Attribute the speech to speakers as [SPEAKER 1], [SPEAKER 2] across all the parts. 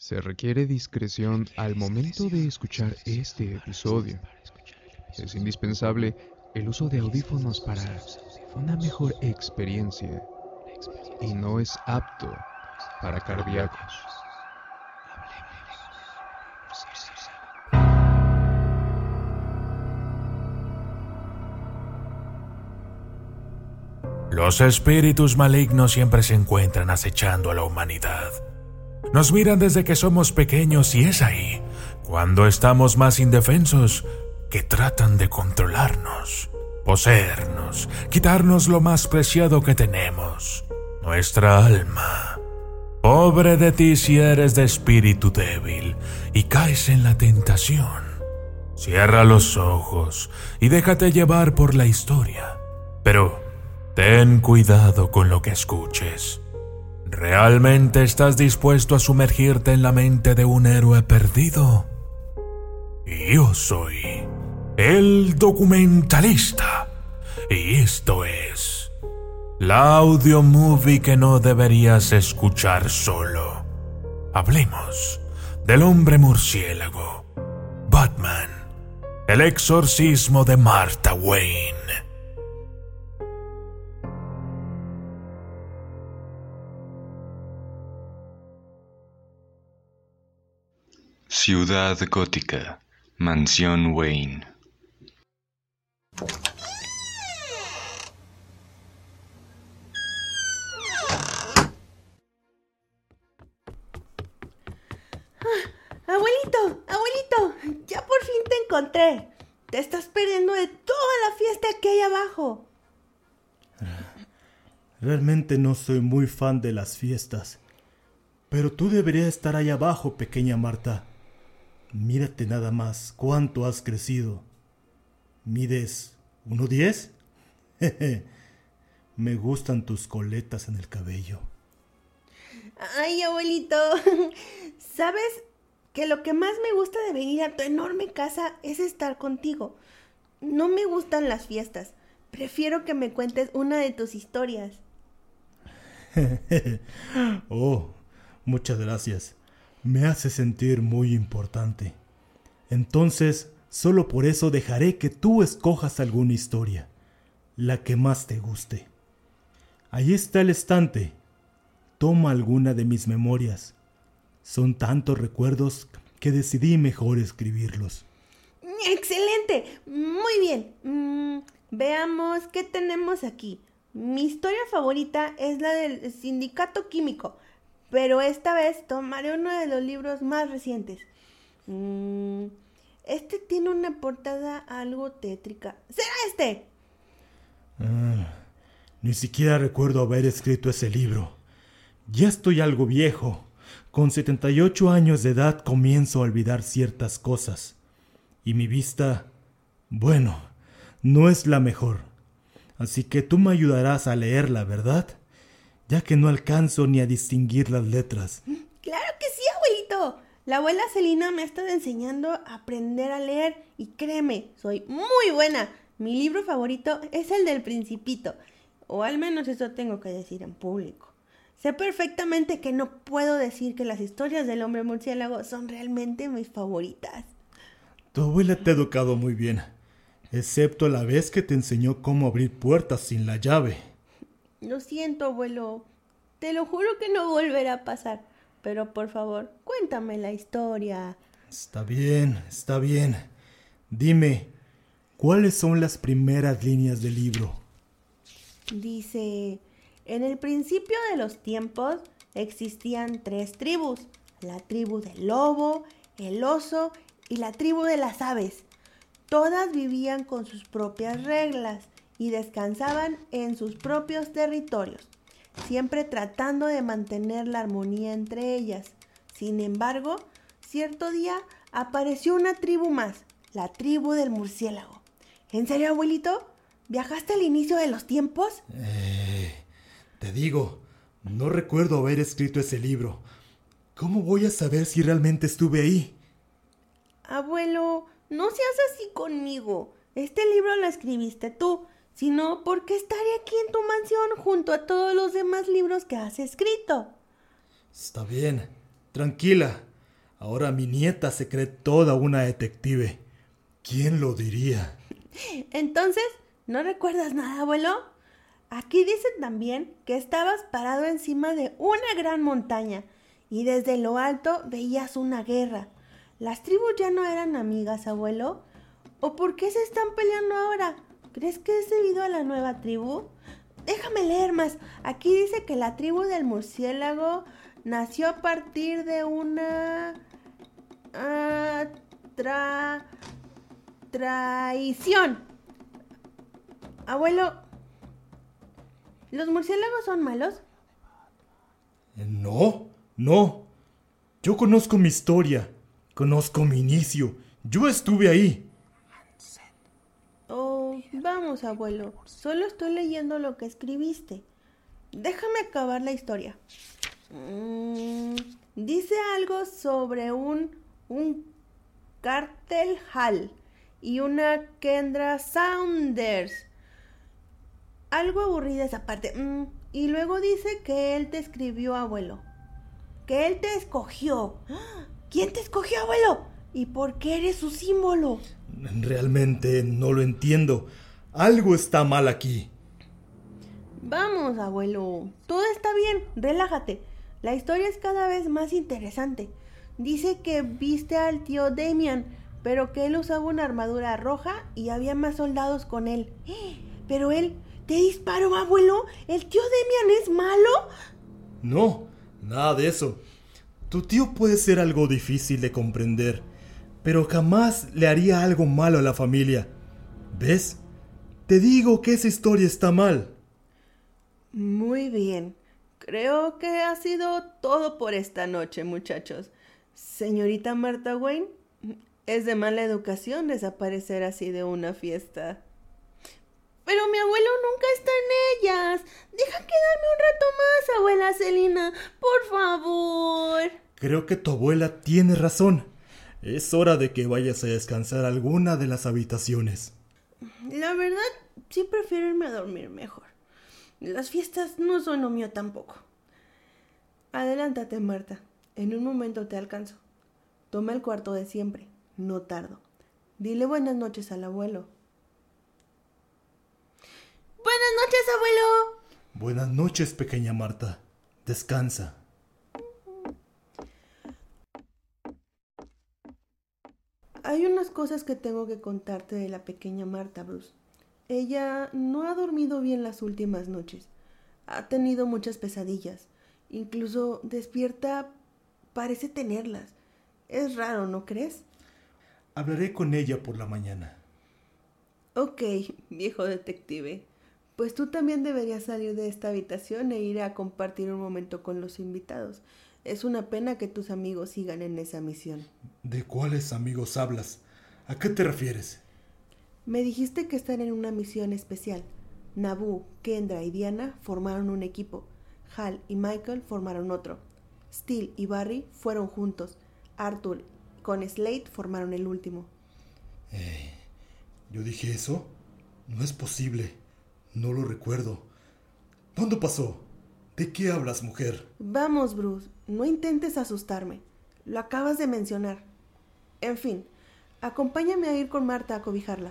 [SPEAKER 1] Se requiere discreción al momento de escuchar este episodio. Es indispensable el uso de audífonos para una mejor experiencia y no es apto para cardíacos.
[SPEAKER 2] Los espíritus malignos siempre se encuentran acechando a la humanidad. Nos miran desde que somos pequeños y es ahí, cuando estamos más indefensos, que tratan de controlarnos, poseernos, quitarnos lo más preciado que tenemos, nuestra alma. Pobre de ti si eres de espíritu débil y caes en la tentación. Cierra los ojos y déjate llevar por la historia. Pero Ten cuidado con lo que escuches. ¿Realmente estás dispuesto a sumergirte en la mente de un héroe perdido? Yo soy el documentalista. Y esto es la audio movie que no deberías escuchar solo. Hablemos del hombre murciélago, Batman, el exorcismo de Martha Wayne.
[SPEAKER 3] Ciudad Gótica, Mansión Wayne.
[SPEAKER 4] abuelito, abuelito, ya por fin te encontré. Te estás perdiendo de toda la fiesta que hay abajo.
[SPEAKER 5] Realmente no soy muy fan de las fiestas. Pero tú deberías estar ahí abajo, pequeña Marta. Mírate nada más cuánto has crecido. ¿Mides 1.10? Me gustan tus coletas en el cabello.
[SPEAKER 4] Ay, abuelito. ¿Sabes que lo que más me gusta de venir a tu enorme casa es estar contigo? No me gustan las fiestas. Prefiero que me cuentes una de tus historias.
[SPEAKER 5] oh, muchas gracias me hace sentir muy importante. Entonces, solo por eso dejaré que tú escojas alguna historia, la que más te guste. Ahí está el estante. Toma alguna de mis memorias. Son tantos recuerdos que decidí mejor escribirlos.
[SPEAKER 4] Excelente. Muy bien. Mm, veamos qué tenemos aquí. Mi historia favorita es la del sindicato químico pero esta vez tomaré uno de los libros más recientes. Mm, este tiene una portada algo tétrica. ¿Será este?
[SPEAKER 5] Ah, ni siquiera recuerdo haber escrito ese libro. Ya estoy algo viejo. Con 78 años de edad comienzo a olvidar ciertas cosas. Y mi vista, bueno, no es la mejor. Así que tú me ayudarás a leerla, ¿verdad? Ya que no alcanzo ni a distinguir las letras.
[SPEAKER 4] Claro que sí, abuelito. La abuela Celina me ha estado enseñando a aprender a leer y créeme, soy muy buena. Mi libro favorito es el del principito, o al menos eso tengo que decir en público. Sé perfectamente que no puedo decir que las historias del hombre murciélago son realmente mis favoritas.
[SPEAKER 5] Tu abuela te ha educado muy bien, excepto la vez que te enseñó cómo abrir puertas sin la llave.
[SPEAKER 4] Lo siento, abuelo. Te lo juro que no volverá a pasar. Pero por favor, cuéntame la historia.
[SPEAKER 5] Está bien, está bien. Dime, ¿cuáles son las primeras líneas del libro?
[SPEAKER 4] Dice, en el principio de los tiempos existían tres tribus. La tribu del lobo, el oso y la tribu de las aves. Todas vivían con sus propias reglas y descansaban en sus propios territorios, siempre tratando de mantener la armonía entre ellas. Sin embargo, cierto día apareció una tribu más, la tribu del murciélago. ¿En serio, abuelito? ¿Viajaste al inicio de los tiempos?
[SPEAKER 5] Eh, te digo, no recuerdo haber escrito ese libro. ¿Cómo voy a saber si realmente estuve ahí?
[SPEAKER 4] Abuelo, no seas así conmigo. Este libro lo escribiste tú sino porque estaré aquí en tu mansión junto a todos los demás libros que has escrito.
[SPEAKER 5] Está bien, tranquila. Ahora mi nieta se cree toda una detective. ¿Quién lo diría?
[SPEAKER 4] Entonces, ¿no recuerdas nada, abuelo? Aquí dicen también que estabas parado encima de una gran montaña y desde lo alto veías una guerra. ¿Las tribus ya no eran amigas, abuelo? ¿O por qué se están peleando ahora? ¿Crees que es debido a la nueva tribu? Déjame leer más. Aquí dice que la tribu del murciélago nació a partir de una ah, tra, traición. Abuelo, ¿los murciélagos son malos?
[SPEAKER 5] No, no. Yo conozco mi historia. Conozco mi inicio. Yo estuve ahí.
[SPEAKER 4] Abuelo. Solo estoy leyendo lo que escribiste. Déjame acabar la historia. Mm, dice algo sobre un, un Cartel Hall y una Kendra Saunders. Algo aburrida esa parte. Mm, y luego dice que él te escribió, abuelo. Que él te escogió. ¿Quién te escogió, abuelo? ¿Y por qué eres su símbolo?
[SPEAKER 5] Realmente no lo entiendo. Algo está mal aquí.
[SPEAKER 4] Vamos, abuelo. Todo está bien. Relájate. La historia es cada vez más interesante. Dice que viste al tío Damian, pero que él usaba una armadura roja y había más soldados con él. Pero él te disparó, abuelo. ¿El tío Damian es malo?
[SPEAKER 5] No, nada de eso. Tu tío puede ser algo difícil de comprender, pero jamás le haría algo malo a la familia. ¿Ves? Te digo que esa historia está mal.
[SPEAKER 4] Muy bien. Creo que ha sido todo por esta noche, muchachos. Señorita Marta Wayne, es de mala educación desaparecer así de una fiesta. Pero mi abuelo nunca está en ellas. Deja quedarme un rato más, abuela Celina. Por favor.
[SPEAKER 5] Creo que tu abuela tiene razón. Es hora de que vayas a descansar alguna de las habitaciones.
[SPEAKER 4] La verdad, sí prefiero irme a dormir mejor. Las fiestas no son lo mío tampoco. Adelántate, Marta. En un momento te alcanzo. Toma el cuarto de siempre. No tardo. Dile buenas noches al abuelo. Buenas noches, abuelo.
[SPEAKER 5] Buenas noches, pequeña Marta. Descansa.
[SPEAKER 4] Hay unas cosas que tengo que contarte de la pequeña Marta, Bruce. Ella no ha dormido bien las últimas noches. Ha tenido muchas pesadillas. Incluso despierta parece tenerlas. Es raro, ¿no crees?
[SPEAKER 5] Hablaré con ella por la mañana.
[SPEAKER 4] Ok, viejo detective. Pues tú también deberías salir de esta habitación e ir a compartir un momento con los invitados. Es una pena que tus amigos sigan en esa misión.
[SPEAKER 5] ¿De cuáles amigos hablas? ¿A qué te refieres?
[SPEAKER 4] Me dijiste que están en una misión especial. Nabu, Kendra y Diana formaron un equipo. Hal y Michael formaron otro. Steele y Barry fueron juntos. Arthur con Slade formaron el último.
[SPEAKER 5] Eh, ¿Yo dije eso? No es posible. No lo recuerdo. ¿Dónde pasó? ¿De qué hablas, mujer?
[SPEAKER 4] Vamos, Bruce, no intentes asustarme. Lo acabas de mencionar. En fin, acompáñame a ir con Marta a cobijarla.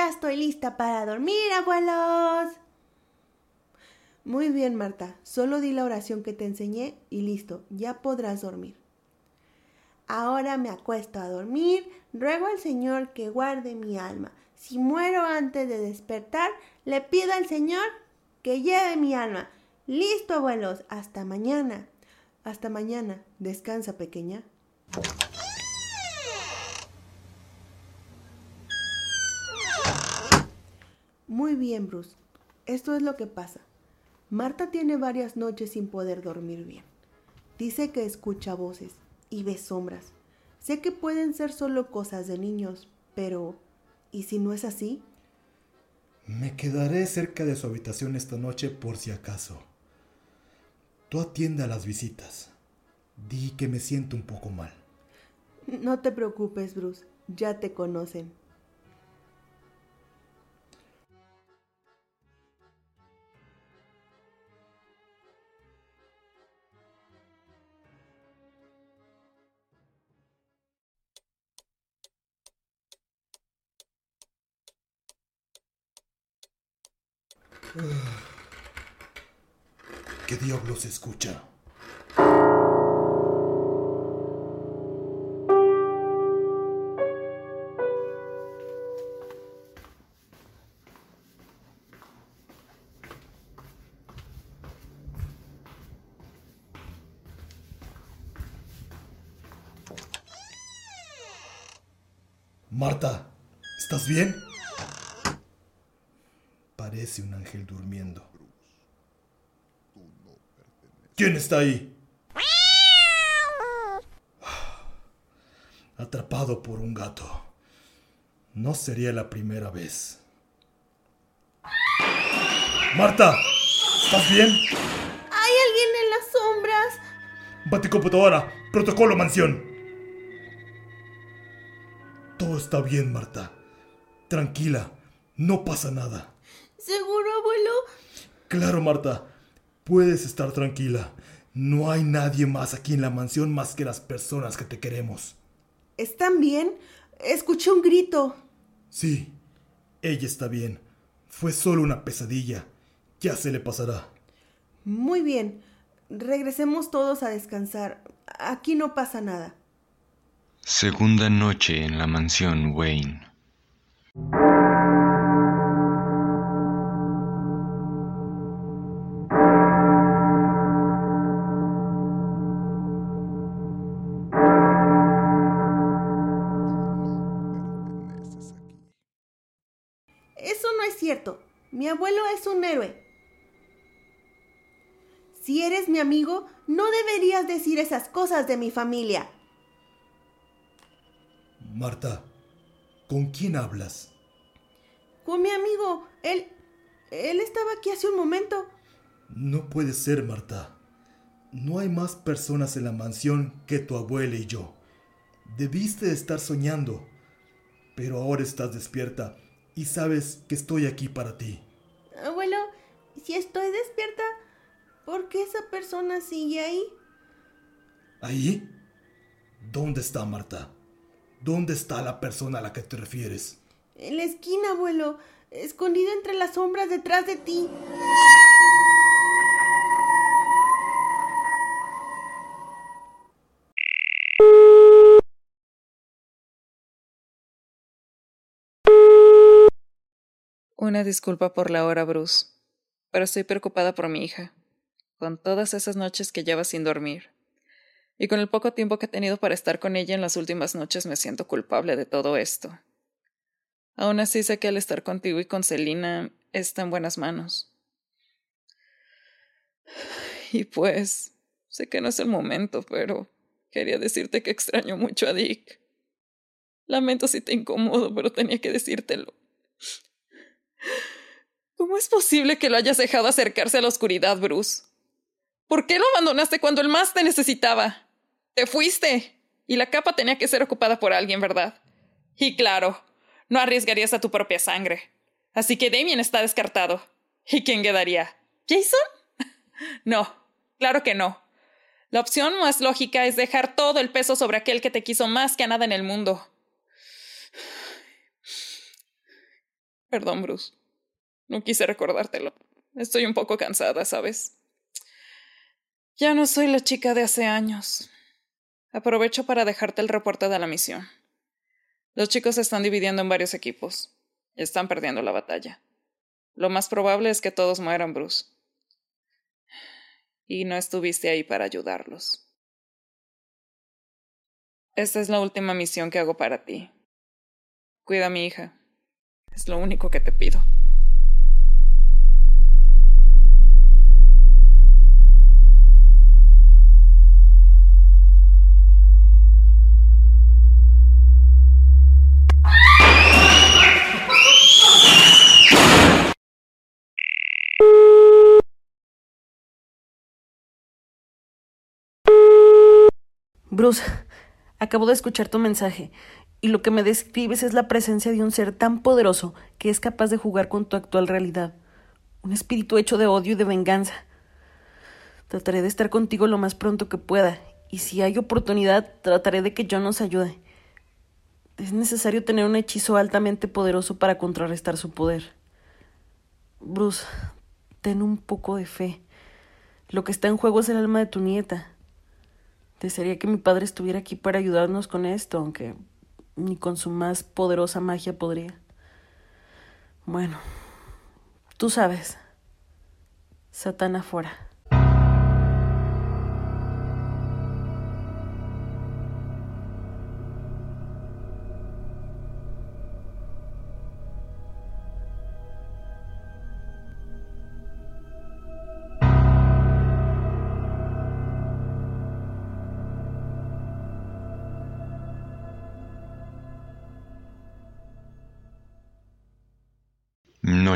[SPEAKER 4] Ya estoy lista para dormir, abuelos. Muy bien, Marta. Solo di la oración que te enseñé y listo, ya podrás dormir. Ahora me acuesto a dormir, ruego al Señor que guarde mi alma. Si muero antes de despertar, le pido al Señor que lleve mi alma. Listo, abuelos. Hasta mañana. Hasta mañana. Descansa, pequeña. Muy bien, Bruce. Esto es lo que pasa. Marta tiene varias noches sin poder dormir bien. Dice que escucha voces y ve sombras. Sé que pueden ser solo cosas de niños, pero ¿y si no es así?
[SPEAKER 5] Me quedaré cerca de su habitación esta noche por si acaso. Tú atiende a las visitas. Di que me siento un poco mal.
[SPEAKER 4] No te preocupes, Bruce. ya te conocen.
[SPEAKER 5] ¿Qué diablos escucha? Marta, ¿estás bien? Parece un ángel durmiendo. ¿Quién está ahí? Atrapado por un gato. No sería la primera vez. Marta, ¿estás bien?
[SPEAKER 4] ¿Hay alguien en las sombras?
[SPEAKER 5] Baticomputadora, protocolo mansión. Todo está bien, Marta. Tranquila, no pasa nada.
[SPEAKER 4] ¿Seguro, abuelo?
[SPEAKER 5] Claro, Marta. Puedes estar tranquila. No hay nadie más aquí en la mansión más que las personas que te queremos.
[SPEAKER 4] ¿Están bien? Escuché un grito.
[SPEAKER 5] Sí, ella está bien. Fue solo una pesadilla. Ya se le pasará.
[SPEAKER 4] Muy bien. Regresemos todos a descansar. Aquí no pasa nada.
[SPEAKER 3] Segunda noche en la mansión Wayne.
[SPEAKER 4] Un héroe. Si eres mi amigo, no deberías decir esas cosas de mi familia.
[SPEAKER 5] Marta, ¿con quién hablas?
[SPEAKER 4] Con mi amigo. Él... Él estaba aquí hace un momento.
[SPEAKER 5] No puede ser, Marta. No hay más personas en la mansión que tu abuela y yo. Debiste estar soñando. Pero ahora estás despierta y sabes que estoy aquí para ti.
[SPEAKER 4] Si estoy despierta, ¿por qué esa persona sigue ahí?
[SPEAKER 5] ¿Ahí? ¿Dónde está Marta? ¿Dónde está la persona a la que te refieres?
[SPEAKER 4] En la esquina, abuelo, escondido entre las sombras detrás de ti.
[SPEAKER 6] Una disculpa por la hora, Bruce, pero estoy preocupada por mi hija, con todas esas noches que lleva sin dormir. Y con el poco tiempo que he tenido para estar con ella en las últimas noches me siento culpable de todo esto. Aún así sé que al estar contigo y con Celina está en buenas manos. Y pues, sé que no es el momento, pero quería decirte que extraño mucho a Dick. Lamento si te incomodo, pero tenía que decírtelo. ¿Cómo es posible que lo hayas dejado acercarse a la oscuridad, Bruce? ¿Por qué lo abandonaste cuando él más te necesitaba? Te fuiste. Y la capa tenía que ser ocupada por alguien, ¿verdad? Y claro, no arriesgarías a tu propia sangre. Así que Damien está descartado. ¿Y quién quedaría? ¿Jason? No, claro que no. La opción más lógica es dejar todo el peso sobre aquel que te quiso más que a nada en el mundo. Perdón, Bruce. No quise recordártelo. Estoy un poco cansada, ¿sabes? Ya no soy la chica de hace años. Aprovecho para dejarte el reporte de la misión. Los chicos se están dividiendo en varios equipos. Están perdiendo la batalla. Lo más probable es que todos mueran, Bruce. Y no estuviste ahí para ayudarlos. Esta es la última misión que hago para ti. Cuida a mi hija. Es lo único que te pido.
[SPEAKER 7] Bruce, acabo de escuchar tu mensaje. Y lo que me describes es la presencia de un ser tan poderoso que es capaz de jugar con tu actual realidad. Un espíritu hecho de odio y de venganza. Trataré de estar contigo lo más pronto que pueda, y si hay oportunidad, trataré de que John nos ayude. Es necesario tener un hechizo altamente poderoso para contrarrestar su poder. Bruce, ten un poco de fe. Lo que está en juego es el alma de tu nieta. Desearía que mi padre estuviera aquí para ayudarnos con esto, aunque ni con su más poderosa magia podría. Bueno, tú sabes. Satán afuera.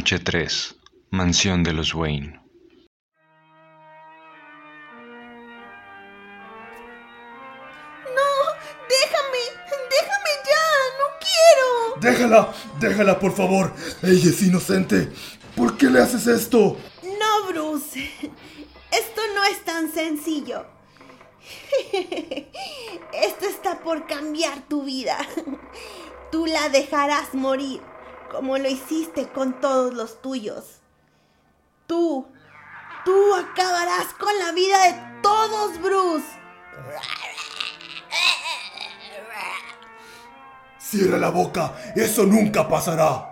[SPEAKER 3] Noche 3. Mansión de los Wayne.
[SPEAKER 4] No, déjame, déjame ya, no quiero.
[SPEAKER 5] Déjala, déjala, por favor. Ella es inocente. ¿Por qué le haces esto?
[SPEAKER 4] No, Bruce. Esto no es tan sencillo. Esto está por cambiar tu vida. Tú la dejarás morir como lo hiciste con todos los tuyos. Tú, tú acabarás con la vida de todos, Bruce.
[SPEAKER 5] Cierra la boca, eso nunca pasará.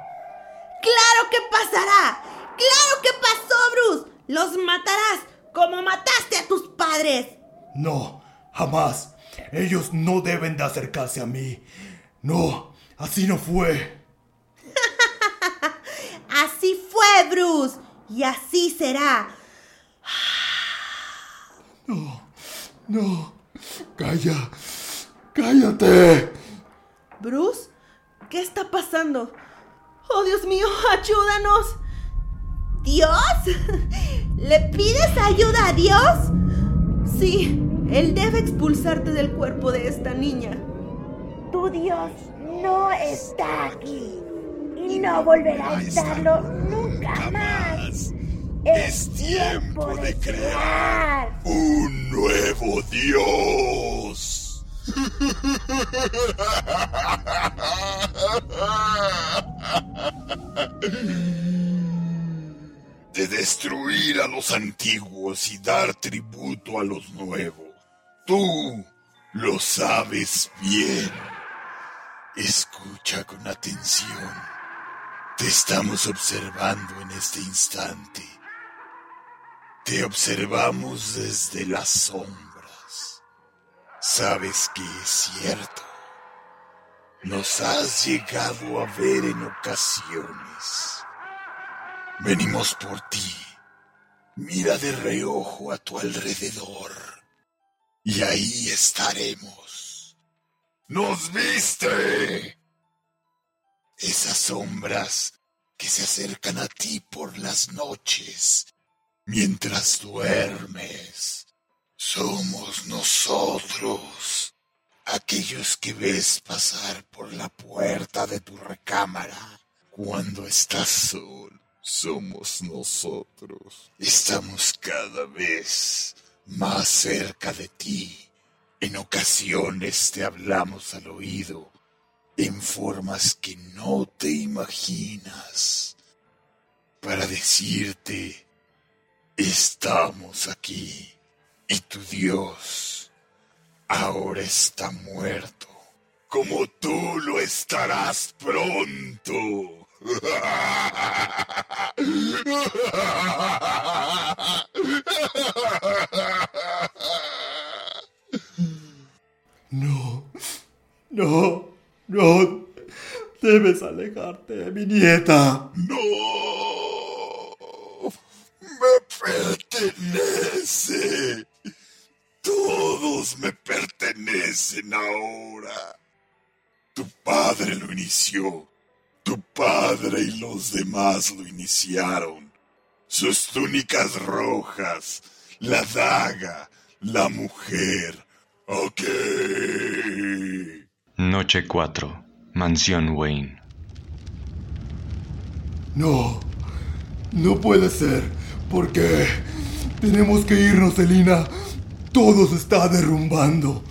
[SPEAKER 4] ¡Claro que pasará! ¡Claro que pasó, Bruce! Los matarás como mataste a tus padres.
[SPEAKER 5] No, jamás. Ellos no deben de acercarse a mí. No, así no fue.
[SPEAKER 4] Así fue, Bruce. Y así será.
[SPEAKER 5] No, no. Calla. Cállate.
[SPEAKER 4] Bruce, ¿qué está pasando? Oh, Dios mío, ayúdanos. ¿Dios? ¿Le pides ayuda a Dios? Sí, Él debe expulsarte del cuerpo de esta niña.
[SPEAKER 8] Tu Dios no está aquí y no volverá a estarlo nunca Es tiempo de crear
[SPEAKER 9] un nuevo Dios. De destruir a los antiguos y dar tributo a los nuevos. Tú lo sabes bien. Escucha con atención. Te estamos observando en este instante. Te observamos desde las sombras. Sabes que es cierto. Nos has llegado a ver en ocasiones. Venimos por ti. Mira de reojo a tu alrededor. Y ahí estaremos. ¡Nos viste! Esas sombras que se acercan a ti por las noches mientras duermes. Somos nosotros, aquellos que ves pasar por la puerta de tu recámara cuando estás solo. Somos nosotros. Estamos cada vez más cerca de ti. En ocasiones te hablamos al oído en formas que no te imaginas para decirte, estamos aquí y tu Dios ahora está muerto, como tú lo estarás pronto.
[SPEAKER 5] No, no. No, debes alejarte de mi nieta.
[SPEAKER 9] No, me pertenece. Todos me pertenecen ahora. Tu padre lo inició. Tu padre y los demás lo iniciaron. Sus túnicas rojas, la daga, la mujer.
[SPEAKER 3] Noche 4. Mansión Wayne.
[SPEAKER 9] No, no puede ser, porque tenemos que irnos, Elina. Todo se está derrumbando.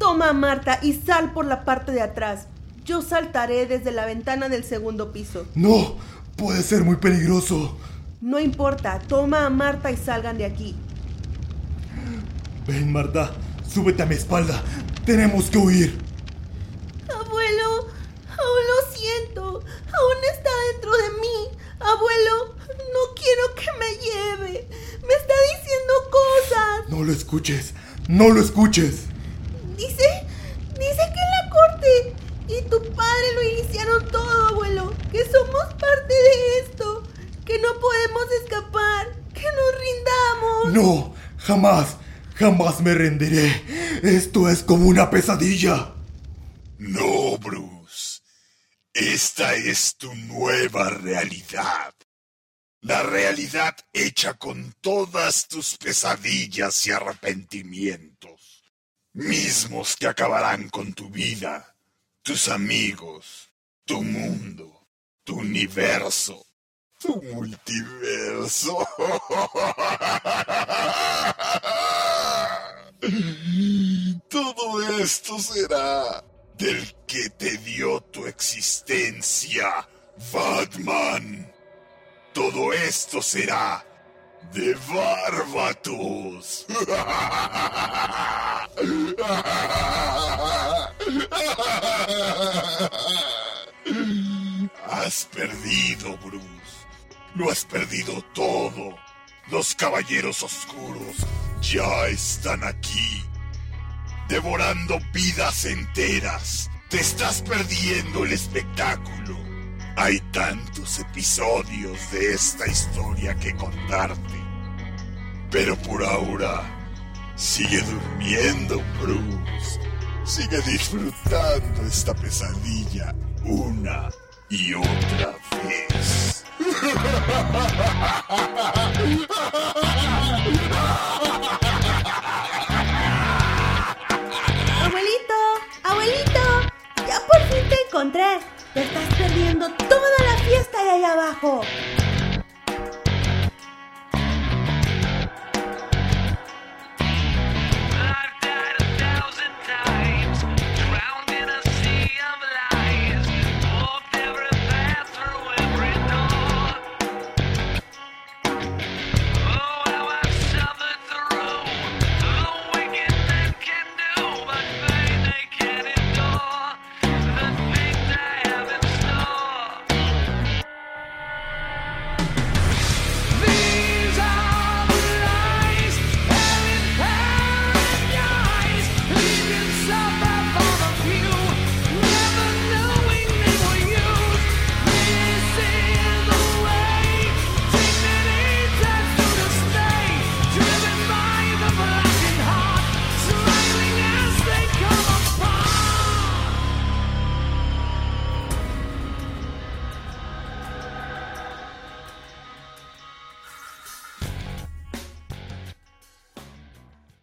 [SPEAKER 4] Toma, Marta, y sal por la parte de atrás. Yo saltaré desde la ventana del segundo piso.
[SPEAKER 9] No, puede ser muy peligroso.
[SPEAKER 4] No importa, toma a Marta y salgan de aquí.
[SPEAKER 9] Ven, Marta, súbete a mi espalda. Tenemos que huir.
[SPEAKER 4] Abuelo, aún lo siento. Aún está dentro de mí. Abuelo, no quiero que me lleve. Me está diciendo cosas.
[SPEAKER 9] No lo escuches. No lo escuches.
[SPEAKER 4] Dice, dice que en la corte y tu padre lo iniciaron todo, abuelo. Que somos parte de esto. Que no podemos escapar. Que nos rindamos.
[SPEAKER 9] No, jamás. Jamás me rendiré. Esto es como una pesadilla. No, Bruce. Esta es tu nueva realidad. La realidad hecha con todas tus pesadillas y arrepentimientos. Mismos que acabarán con tu vida, tus amigos, tu mundo, tu universo, tu multiverso. Todo esto será del que te dio tu existencia, Batman. Todo esto será de Barbatos. Has perdido, Bruce. Lo has perdido todo. Los caballeros oscuros ya están aquí, devorando vidas enteras. Te estás perdiendo el espectáculo. Hay tantos episodios de esta historia que contarte. Pero por ahora, sigue durmiendo, Bruce. Sigue disfrutando esta pesadilla una y otra vez.
[SPEAKER 4] encontré. Te estás perdiendo toda la fiesta de ahí abajo.